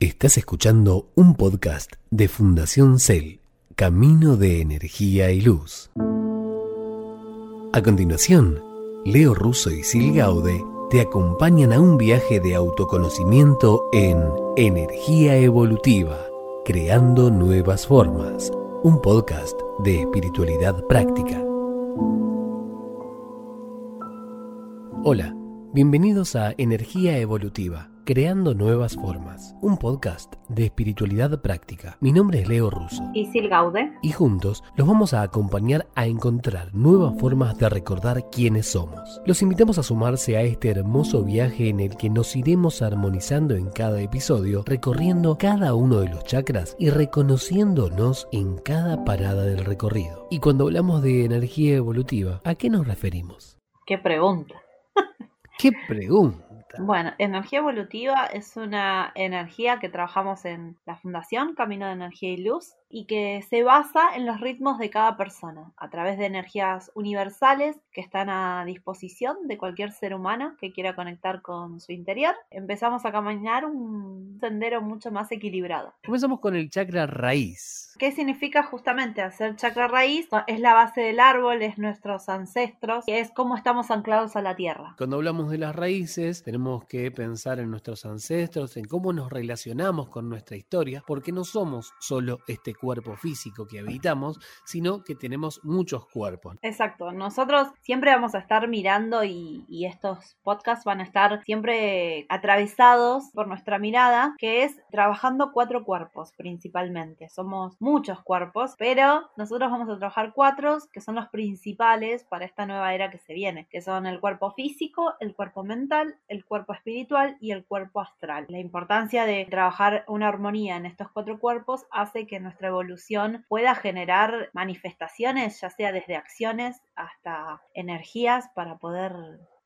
Estás escuchando un podcast de Fundación Cel, Camino de Energía y Luz. A continuación, Leo Russo y Sil Gaude te acompañan a un viaje de autoconocimiento en Energía Evolutiva, Creando Nuevas Formas, un podcast de espiritualidad práctica. Hola, bienvenidos a Energía Evolutiva Creando Nuevas Formas, un podcast de espiritualidad práctica. Mi nombre es Leo Russo. Y Sil Gaude. Y juntos los vamos a acompañar a encontrar nuevas formas de recordar quiénes somos. Los invitamos a sumarse a este hermoso viaje en el que nos iremos armonizando en cada episodio, recorriendo cada uno de los chakras y reconociéndonos en cada parada del recorrido. Y cuando hablamos de energía evolutiva, ¿a qué nos referimos? ¿Qué pregunta? ¿Qué pregunta? Bueno, energía evolutiva es una energía que trabajamos en la Fundación Camino de Energía y Luz y que se basa en los ritmos de cada persona a través de energías universales que están a disposición de cualquier ser humano que quiera conectar con su interior. Empezamos a caminar un sendero mucho más equilibrado. Comenzamos con el chakra raíz. ¿Qué significa justamente hacer chakra raíz? Es la base del árbol, es nuestros ancestros, es cómo estamos anclados a la tierra. Cuando hablamos de las raíces, tenemos que pensar en nuestros ancestros, en cómo nos relacionamos con nuestra historia, porque no somos solo este cuerpo físico que habitamos, sino que tenemos muchos cuerpos. Exacto, nosotros siempre vamos a estar mirando y, estos podcasts van a estar siempre atravesados por nuestra mirada, que es trabajando cuatro cuerpos principalmente. Somos muchos cuerpos, pero nosotros vamos a trabajar cuatro que son los principales para esta nueva era que se viene, que son el cuerpo físico, el cuerpo mental, el cuerpo espiritual y el cuerpo astral. La importancia de trabajar una armonía en estos cuatro cuerpos hace que nuestra evolución pueda generar manifestaciones, ya sea desde acciones hasta energías para poder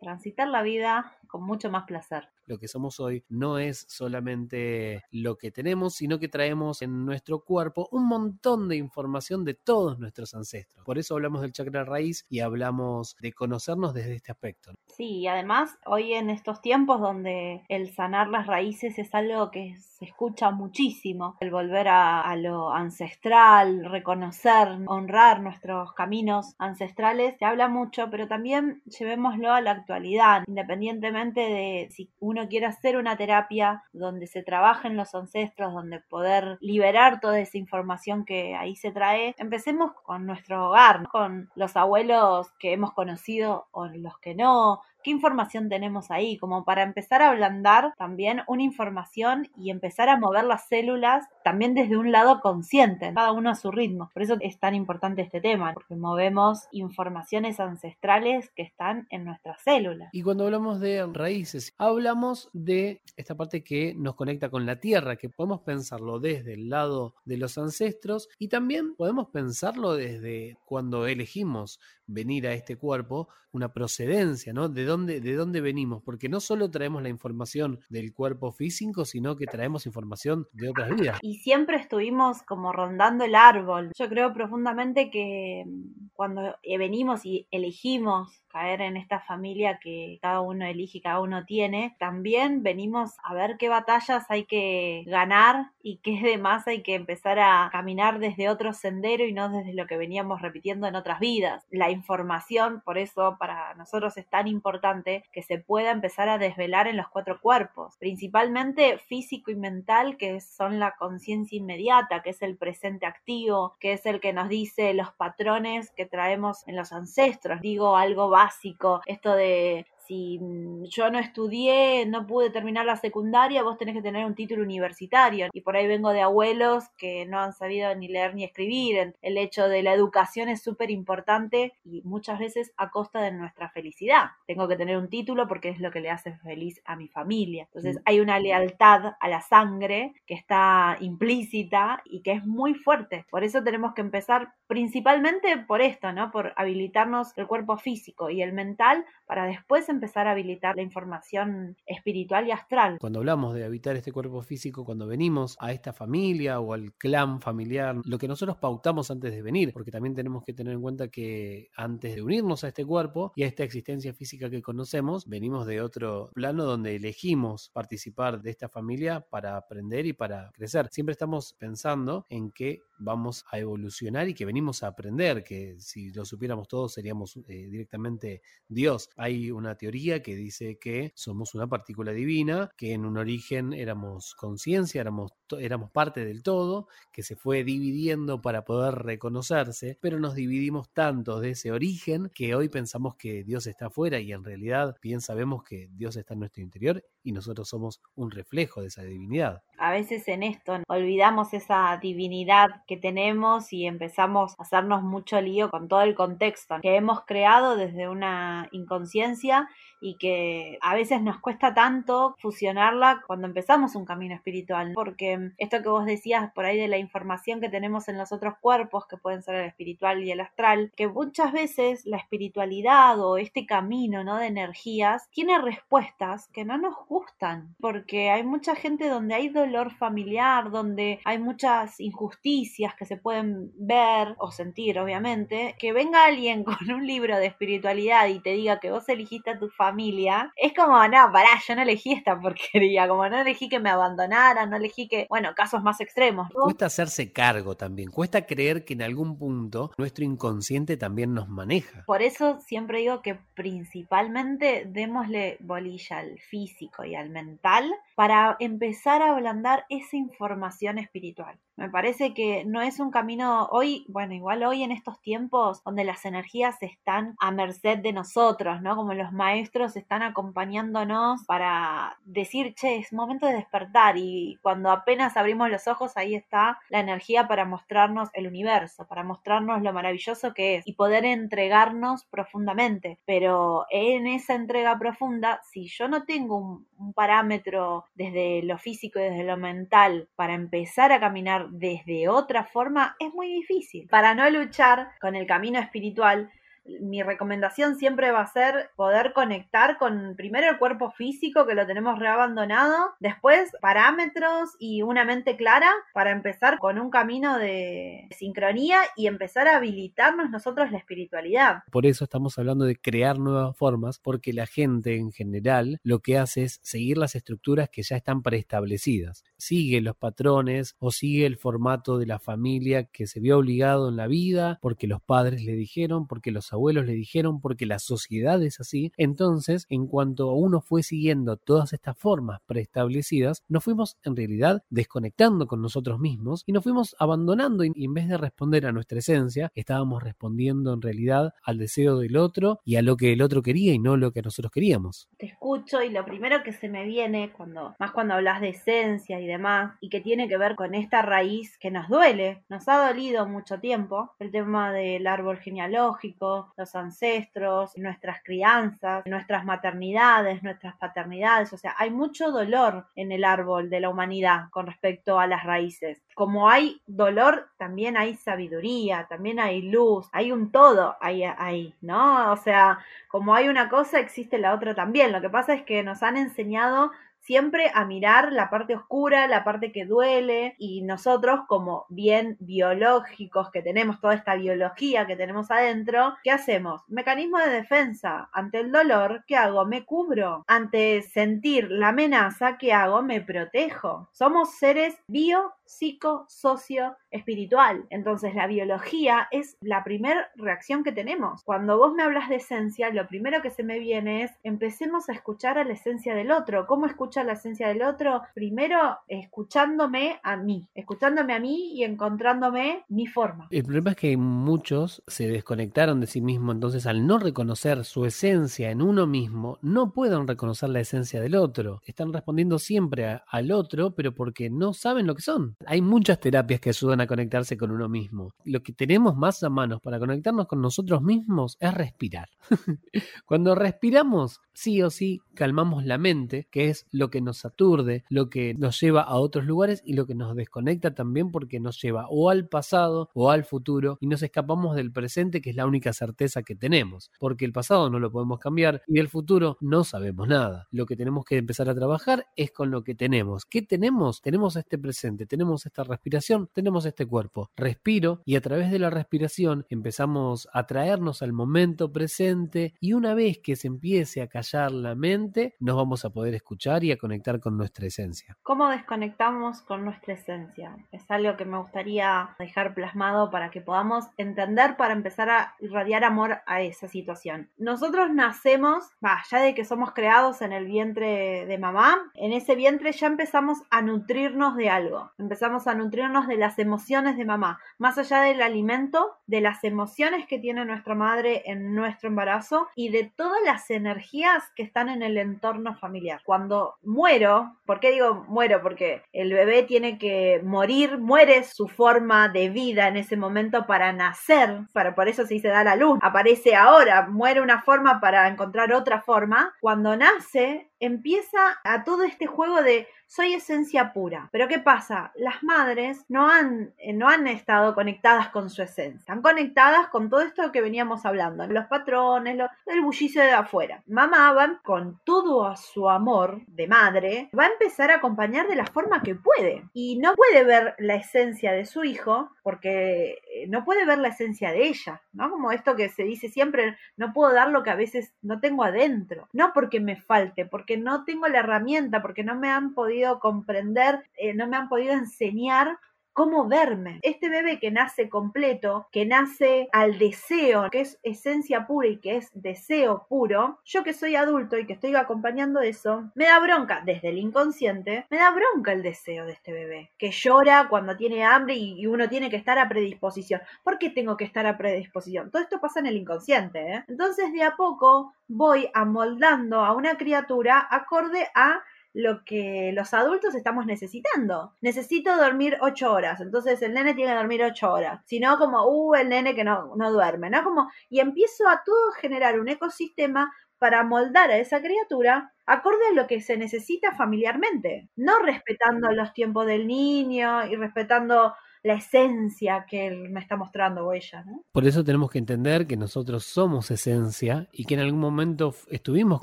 transitar la vida con mucho más placer. Lo que somos hoy no es solamente lo que tenemos, sino que traemos en nuestro cuerpo un montón de información de todos nuestros ancestros. Por eso hablamos del chakra raíz y hablamos de conocernos desde este aspecto. Sí, y además hoy en estos tiempos donde el sanar las raíces es algo que se escucha muchísimo, el volver a, lo ancestral, reconocer, honrar nuestros caminos ancestrales, se habla mucho, pero también llevémoslo a la actualidad, independientemente de si uno quiere hacer una terapia donde se trabajen los ancestros, donde poder liberar toda esa información que ahí se trae, empecemos con nuestro hogar, con los abuelos que hemos conocido o los que no, qué información tenemos ahí, como para empezar a ablandar también una información y empezar a mover las células también desde un lado consciente, cada uno a su ritmo. Por eso es tan importante este tema, porque movemos informaciones ancestrales que están en nuestras células. Y cuando hablamos de raíces, hablamos de esta parte que nos conecta con la tierra, que podemos pensarlo desde el lado de los ancestros y también podemos pensarlo desde cuando elegimos venir a este cuerpo, una procedencia, ¿no? ¿De dónde, de dónde venimos? Porque no solo traemos la información del cuerpo físico, sino que traemos información de otras vidas. Y siempre estuvimos como rondando el árbol. Yo creo profundamente que mm, cuando venimos y elegimos caer en esta familia que cada uno elige, cada uno tiene, también venimos a ver qué batallas hay que ganar y qué demás hay que empezar a caminar desde otro sendero y no desde lo que veníamos repitiendo en otras vidas. La información, por eso para nosotros es tan importante que se pueda empezar a desvelar en los cuatro cuerpos, principalmente físico y mental, que son la conciencia inmediata, que es el presente activo, que es el que nos dice los patrones que traemos en los ancestros. Digo algo básico, esto de si mm, yo no estudié, no pude terminar la secundaria, vos tenés que tener un título universitario. Y por ahí vengo de abuelos que no han sabido ni leer ni escribir. El hecho de la educación es súper importante y muchas veces a costa de nuestra felicidad. Tengo que tener un título porque es lo que le hace feliz a mi familia. Entonces mm. hay una lealtad a la sangre que está implícita y que es muy fuerte. Por eso tenemos que empezar principalmente por esto, ¿no? Por habilitarnos el cuerpo físico y el mental para después empezar a habilitar la información espiritual y astral. Cuando hablamos de habitar este cuerpo físico, cuando venimos a esta familia o al clan familiar, lo que nosotros pautamos antes de venir, porque también tenemos que tener en cuenta que antes de unirnos a este cuerpo y a esta existencia física que conocemos, venimos de otro plano donde elegimos participar de esta familia para aprender y para crecer. Siempre estamos pensando en que vamos a evolucionar y que venimos a aprender, que si lo supiéramos todos seríamos eh, directamente Dios. Hay una teoría que dice que somos una partícula divina, que en un origen éramos conciencia, éramos, éramos parte del todo, que se fue dividiendo para poder reconocerse, pero nos dividimos tanto de ese origen que hoy pensamos que Dios está afuera y en realidad bien sabemos que Dios está en nuestro interior y nosotros somos un reflejo de esa divinidad. A veces en esto olvidamos esa divinidad que tenemos y empezamos a hacernos mucho lío con todo el contexto que hemos creado desde una inconsciencia y que a veces nos cuesta tanto fusionarla cuando empezamos un camino espiritual, porque esto que vos decías por ahí de la información que tenemos en los otros cuerpos, que pueden ser el espiritual y el astral, que muchas veces la espiritualidad o este camino ¿no? de energías tiene respuestas que no nos gustan, porque hay mucha gente donde hay dolor familiar, donde hay muchas injusticias que se pueden ver o sentir, obviamente, que venga alguien con un libro de espiritualidad y te diga que vos elegiste a tu familia, es como, no, pará, yo no elegí esta porquería, como no elegí que me abandonaran, no elegí que, bueno, casos más extremos. Cuesta hacerse cargo también, cuesta creer que en algún punto nuestro inconsciente también nos maneja. Por eso siempre digo que principalmente démosle bolilla al físico y al mental para empezar a ablandar esa información espiritual. Me parece que no es un camino hoy, bueno, igual hoy en estos tiempos donde las energías están a merced de nosotros, ¿no? Como los maestros están acompañándonos para decir, che, es momento de despertar y cuando apenas abrimos los ojos ahí está la energía para mostrarnos el universo, para mostrarnos lo maravilloso que es y poder entregarnos profundamente. Pero en esa entrega profunda, si yo no tengo un, un parámetro desde lo físico y desde lo mental para empezar a caminar desde otra forma es muy difícil. Para no luchar con el camino espiritual, mi recomendación siempre va a ser poder conectar con primero el cuerpo físico que lo tenemos reabandonado, después parámetros y una mente clara para empezar con un camino de sincronía y empezar a habilitarnos nosotros la espiritualidad. Por eso estamos hablando de crear nuevas formas, porque la gente en general lo que hace es seguir las estructuras que ya están preestablecidas. Sigue los patrones o sigue el formato de la familia que se vio obligado en la vida porque los padres le dijeron, porque los abuelos le dijeron porque la sociedad es así. Entonces, en cuanto uno fue siguiendo todas estas formas preestablecidas, nos fuimos en realidad desconectando con nosotros mismos y nos fuimos abandonando y en vez de responder a nuestra esencia, estábamos respondiendo en realidad al deseo del otro y a lo que el otro quería y no lo que nosotros queríamos. Te escucho y lo primero que se me viene cuando más cuando hablas de esencia y demás y que tiene que ver con esta raíz que nos duele, nos ha dolido mucho tiempo, el tema del árbol genealógico, los ancestros, nuestras crianzas, nuestras maternidades, nuestras paternidades. O sea, hay mucho dolor en el árbol de la humanidad con respecto a las raíces. Como hay dolor, también hay sabiduría, también hay luz, hay un todo ahí, ahí, ¿no? O sea, como hay una cosa, existe la otra también. Lo que pasa es que nos han enseñado siempre a mirar la parte oscura, la parte que duele y nosotros como bien biológicos que tenemos toda esta biología que tenemos adentro, ¿qué hacemos? Mecanismo de defensa. Ante el dolor, ¿qué hago? Me cubro. Ante sentir la amenaza, ¿qué hago? Me protejo. Somos seres bio psico, socio, espiritual. Entonces la biología es la primera reacción que tenemos. Cuando vos me hablas de esencia, lo primero que se me viene es empecemos a escuchar a la esencia del otro. ¿Cómo escucha la esencia del otro? Primero escuchándome a mí, escuchándome a mí y encontrándome mi forma. El problema es que muchos se desconectaron de sí mismos, entonces al no reconocer su esencia en uno mismo, no pueden reconocer la esencia del otro. Están respondiendo siempre al otro, pero porque no saben lo que son. Hay muchas terapias que ayudan a conectarse con uno mismo. Lo que tenemos más a manos para conectarnos con nosotros mismos es respirar. Cuando respiramos, sí o sí calmamos la mente, que es lo lo que nos aturde, lo que nos lleva a otros lugares y lo que nos desconecta también porque nos lleva o al pasado o al futuro y nos escapamos del presente que es la única certeza que tenemos, porque el pasado no lo podemos cambiar y del futuro no sabemos nada. Lo que tenemos que empezar a trabajar es con lo que tenemos. ¿Qué tenemos? Tenemos este presente, tenemos esta respiración, tenemos este cuerpo. Respiro y a través de la respiración empezamos a traernos al momento presente y una vez que se empiece a callar la mente, nos vamos a poder escuchar y conectar con nuestra esencia. ¿Cómo desconectamos con nuestra esencia? Es algo que me gustaría dejar plasmado para que podamos entender, para empezar a irradiar amor a esa situación. Nosotros nacemos, ya de que somos creados en el vientre de mamá, en ese vientre ya empezamos a nutrirnos de algo, empezamos a nutrirnos de las emociones de mamá, más allá del alimento, de las emociones que tiene nuestra madre en nuestro embarazo y de todas las energías que están en el entorno familiar. Cuando muero, ¿por qué digo muero? Porque el bebé tiene que morir, muere su forma de vida en ese momento para nacer, para por eso se da la luz, aparece ahora, muere una forma para encontrar otra forma. Cuando nace, empieza a todo este juego de soy esencia pura. Pero ¿qué pasa? Las madres no han, eh, no han estado conectadas con su esencia. Están conectadas con todo esto que veníamos hablando, los patrones, el bullicio de afuera. Mamá va con todo a su amor de madre, va a empezar a acompañar de la forma que puede. Y no puede ver la esencia de su hijo porque eh, no puede ver la esencia de ella, ¿no? Como esto que se dice siempre, no puedo dar lo que a veces no tengo adentro. No porque me falte, porque no tengo la herramienta, porque no me han podido comprender, eh, no me han podido enseñar cómo verme. Este bebé que nace completo, que nace al deseo, que es esencia pura y que es deseo puro, yo que soy adulto y que estoy acompañando eso, me da bronca desde el inconsciente, me da bronca el deseo de este bebé, que llora cuando tiene hambre y, uno tiene que estar a predisposición. ¿Por qué tengo que estar a predisposición? Todo esto pasa en el inconsciente. ¿eh? Entonces de a poco voy amoldando a una criatura acorde a lo que los adultos estamos necesitando. Necesito dormir ocho horas, entonces el nene tiene que dormir ocho horas. Si no, como, uh, el nene que no, no duerme, ¿no? Como, y empiezo a todo generar un ecosistema para moldar a esa criatura acorde a lo que se necesita familiarmente, no respetando los tiempos del niño y respetando la esencia que él me está mostrando o ella. ¿no? Por eso tenemos que entender que nosotros somos esencia y que en algún momento estuvimos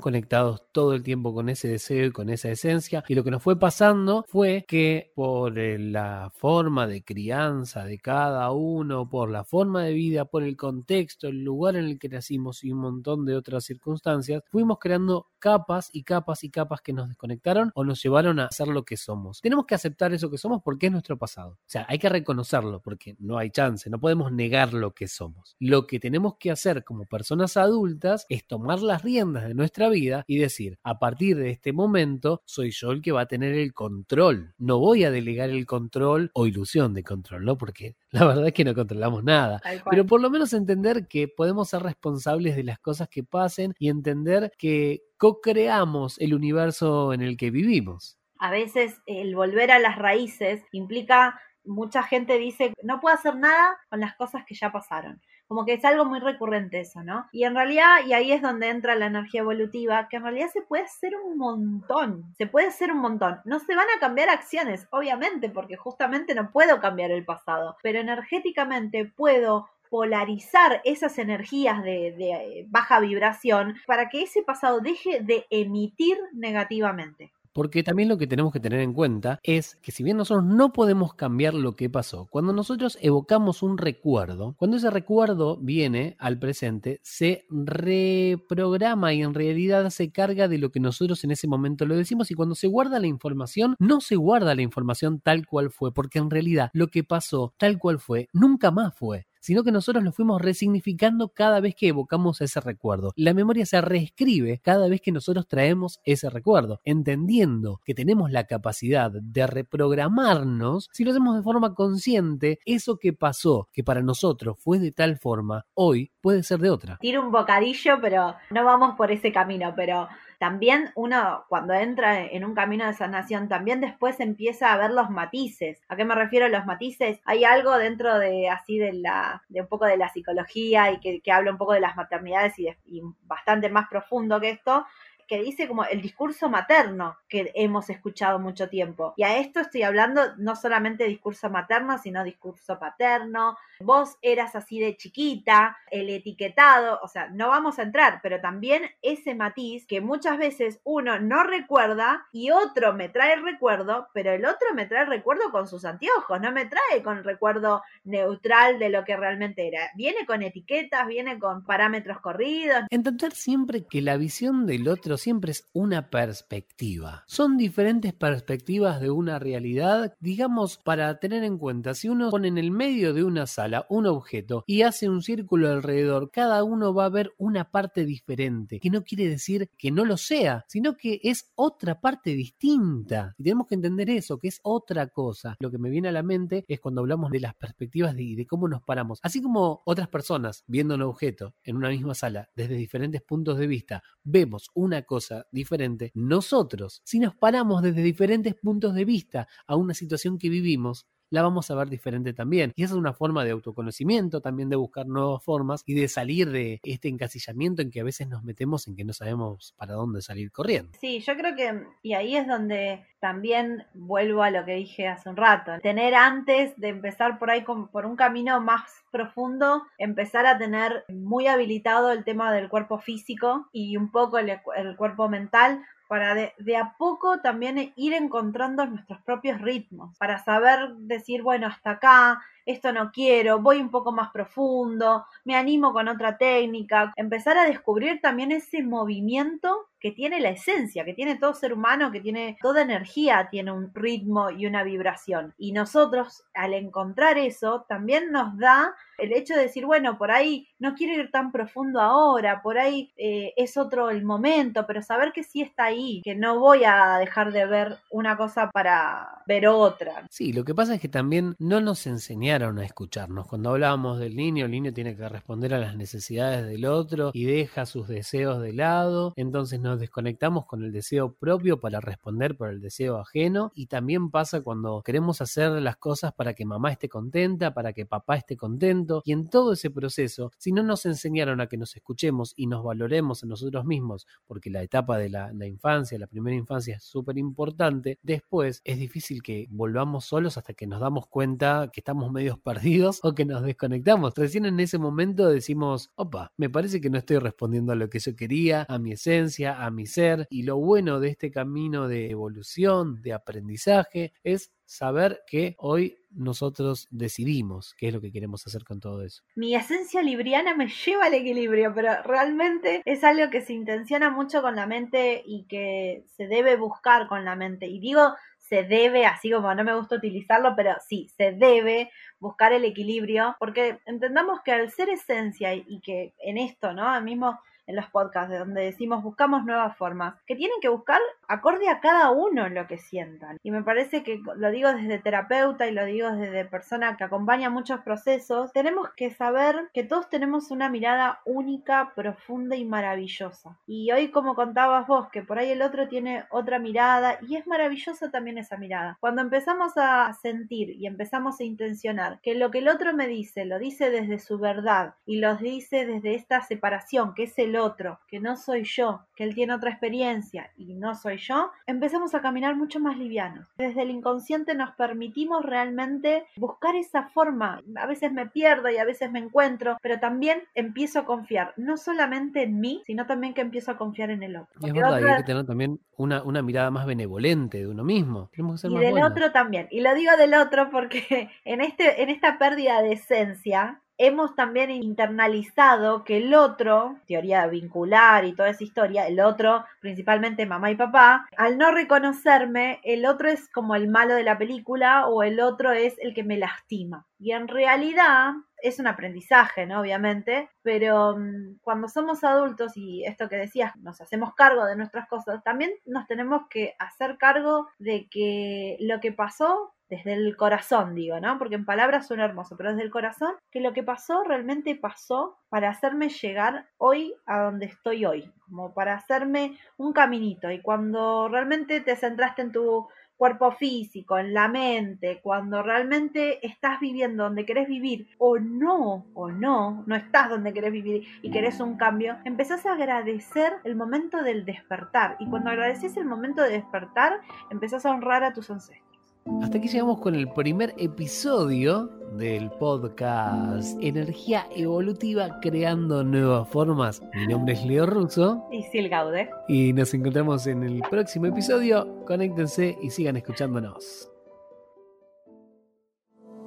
conectados todo el tiempo con ese deseo y con esa esencia y lo que nos fue pasando fue que por eh, la forma de crianza de cada uno, por la forma de vida, por el contexto, el lugar en el que nacimos y un montón de otras circunstancias, fuimos creando capas y capas y capas que nos desconectaron o nos llevaron a ser lo que somos. Tenemos que aceptar eso que somos porque es nuestro pasado. O sea, hay que conocerlo porque no hay chance, no podemos negar lo que somos. Lo que tenemos que hacer como personas adultas es tomar las riendas de nuestra vida y decir, a partir de este momento soy yo el que va a tener el control. No voy a delegar el control o ilusión de control, ¿no? Porque la verdad es que no controlamos nada. Pero por lo menos entender que podemos ser responsables de las cosas que pasen y entender que co-creamos el universo en el que vivimos. A veces el volver a las raíces implica mucha gente dice, no puedo hacer nada con las cosas que ya pasaron. Como que es algo muy recurrente eso, ¿no? Y en realidad, y ahí es donde entra la energía evolutiva, que en realidad se puede hacer un montón, se puede hacer un montón. No se van a cambiar acciones, obviamente, porque justamente no puedo cambiar el pasado, pero energéticamente puedo polarizar esas energías de, de baja vibración para que ese pasado deje de emitir negativamente. Porque también lo que tenemos que tener en cuenta es que si bien nosotros no podemos cambiar lo que pasó, cuando nosotros evocamos un recuerdo, cuando ese recuerdo viene al presente, se reprograma y en realidad se carga de lo que nosotros en ese momento lo decimos. Y cuando se guarda la información, no se guarda la información tal cual fue, porque en realidad lo que pasó tal cual fue, nunca más fue sino que nosotros lo fuimos resignificando cada vez que evocamos ese recuerdo. La memoria se reescribe cada vez que nosotros traemos ese recuerdo, entendiendo que tenemos la capacidad de reprogramarnos, si lo hacemos de forma consciente, eso que pasó, que para nosotros fue de tal forma, hoy puede ser de otra. Tiro un bocadillo, pero no vamos por ese camino, pero también uno cuando entra en un camino de sanación, también después empieza a ver los matices. ¿A qué me refiero los matices? Hay algo dentro de así de la, de un poco de la psicología y que, habla un poco de las maternidades y, y bastante más profundo que esto, que dice como el discurso materno que hemos escuchado mucho tiempo. Y a esto estoy hablando no solamente discurso materno, sino discurso paterno. Vos eras así de chiquita, el etiquetado, o sea, no vamos a entrar, pero también ese matiz que muchas veces uno no recuerda y otro me trae el recuerdo, pero el otro me trae el recuerdo con sus anteojos, no me trae con el recuerdo neutral de lo que realmente era. Viene con etiquetas, viene con parámetros corridos. Entender siempre que la visión del otro siempre es una perspectiva. Son diferentes perspectivas de una realidad, digamos, para tener en cuenta, si uno pone en el medio de una sala un objeto y hace un círculo alrededor, cada uno va a ver una parte diferente, que no quiere decir que no lo sea, sino que es otra parte distinta. Y tenemos que entender eso, que es otra cosa. Lo que me viene a la mente es cuando hablamos de las perspectivas y de, cómo nos paramos. Así como otras personas viendo un objeto en una misma sala desde diferentes puntos de vista, vemos una cosa diferente, nosotros, si nos paramos desde diferentes puntos de vista a una situación que vivimos, la vamos a ver diferente también. Y esa es una forma de autoconocimiento, también de buscar nuevas formas y de salir de este encasillamiento en que a veces nos metemos en que no sabemos para dónde salir corriendo. Sí, yo creo que, y ahí es donde también vuelvo a lo que dije hace un rato, tener antes de empezar por ahí por un camino más profundo, empezar a tener muy habilitado el tema del cuerpo físico y un poco el cuerpo mental para de, a poco también ir encontrando nuestros propios ritmos, para saber decir, bueno, hasta acá, esto no quiero, voy un poco más profundo, me animo con otra técnica, empezar a descubrir también ese movimiento que tiene la esencia, que tiene todo ser humano, que tiene toda energía, tiene un ritmo y una vibración. Y nosotros, al encontrar eso, también nos da el hecho de decir, bueno, por ahí no quiero ir tan profundo ahora, por ahí eh, es otro el momento, pero saber que sí está ahí, que no voy a dejar de ver una cosa para ver otra. Sí, lo que pasa es que también no nos enseñaron a escucharnos. Cuando hablábamos del niño, el niño tiene que responder a las necesidades del otro y deja sus deseos de lado, entonces nos desconectamos con el deseo propio para responder por el deseo ajeno y también pasa cuando queremos hacer las cosas para que mamá esté contenta, para que papá esté contento, y en todo ese proceso, si no nos enseñaron a que nos escuchemos y nos valoremos a nosotros mismos, porque la etapa de la, infancia, la primera infancia es súper importante, después es difícil que volvamos solos hasta que nos damos cuenta que estamos medios perdidos o que nos desconectamos. Recién en ese momento decimos, opa, me parece que no estoy respondiendo a lo que yo quería, a mi esencia, a mi ser, y lo bueno de este camino de evolución, de aprendizaje, es saber que hoy nosotros decidimos qué es lo que queremos hacer con todo eso. Mi esencia libriana me lleva al equilibrio, pero realmente es algo que se intenciona mucho con la mente y que se debe buscar con la mente. Y digo, se debe, así como no me gusta utilizarlo, pero sí, se debe buscar el equilibrio, porque entendamos que al ser esencia y que en esto, ¿no? Al mismo en los podcasts, de donde decimos buscamos nuevas formas, que tienen que buscar acorde a cada uno lo que sientan. Y me parece que lo digo desde terapeuta y lo digo desde persona que acompaña muchos procesos, tenemos que saber que todos tenemos una mirada única, profunda y maravillosa. Y hoy como contabas vos, que por ahí el otro tiene otra mirada y es maravillosa también esa mirada. Cuando empezamos a sentir y empezamos a intencionar que lo que el otro me dice lo dice desde su verdad y lo dice desde esta separación que es el otro, que no soy yo, que él tiene otra experiencia y no soy yo, empezamos a caminar mucho más livianos. Desde el inconsciente nos permitimos realmente buscar esa forma. A veces me pierdo y a veces me encuentro, pero también empiezo a confiar, no solamente en mí, sino también que empiezo a confiar en el otro. Y es verdad, hay que tener también una, una, mirada más benevolente de uno mismo. y del otro también. Y lo digo del otro porque en, este, en esta pérdida de esencia, hemos también internalizado que el otro, teoría vincular y toda esa historia, el otro, principalmente mamá y papá, al no reconocerme, el otro es como el malo de la película o el otro es el que me lastima. Y en realidad es un aprendizaje, ¿no? Obviamente, pero mm, cuando somos adultos y esto que decías, nos hacemos cargo de nuestras cosas, también nos tenemos que hacer cargo de que lo que pasó desde el corazón, digo, ¿no? Porque en palabras suena hermoso, pero desde el corazón, que lo que pasó realmente pasó para hacerme llegar hoy a donde estoy hoy, como para hacerme un caminito. Y cuando realmente te centraste en tu cuerpo físico, en la mente, cuando realmente estás viviendo donde querés vivir o no, o no, no estás donde querés vivir y querés un cambio, empezás a agradecer el momento del despertar. Y cuando agradeces el momento de despertar, empezás a honrar a tus ancestros. Hasta aquí llegamos con el primer episodio del podcast Energía Evolutiva Creando Nuevas Formas. Mi nombre es Leo Russo. Y Sil Gaude. Y nos encontramos en el próximo episodio. Conéctense y sigan escuchándonos.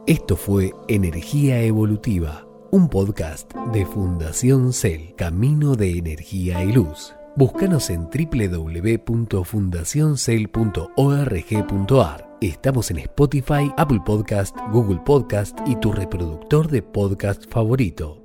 Esto fue Energía Evolutiva, un podcast de Fundación Cel, Camino de Energía y Luz. Búscanos en www.fundacioncel.org.ar Estamos en Spotify, Apple Podcast, Google Podcast y tu reproductor de podcast favorito.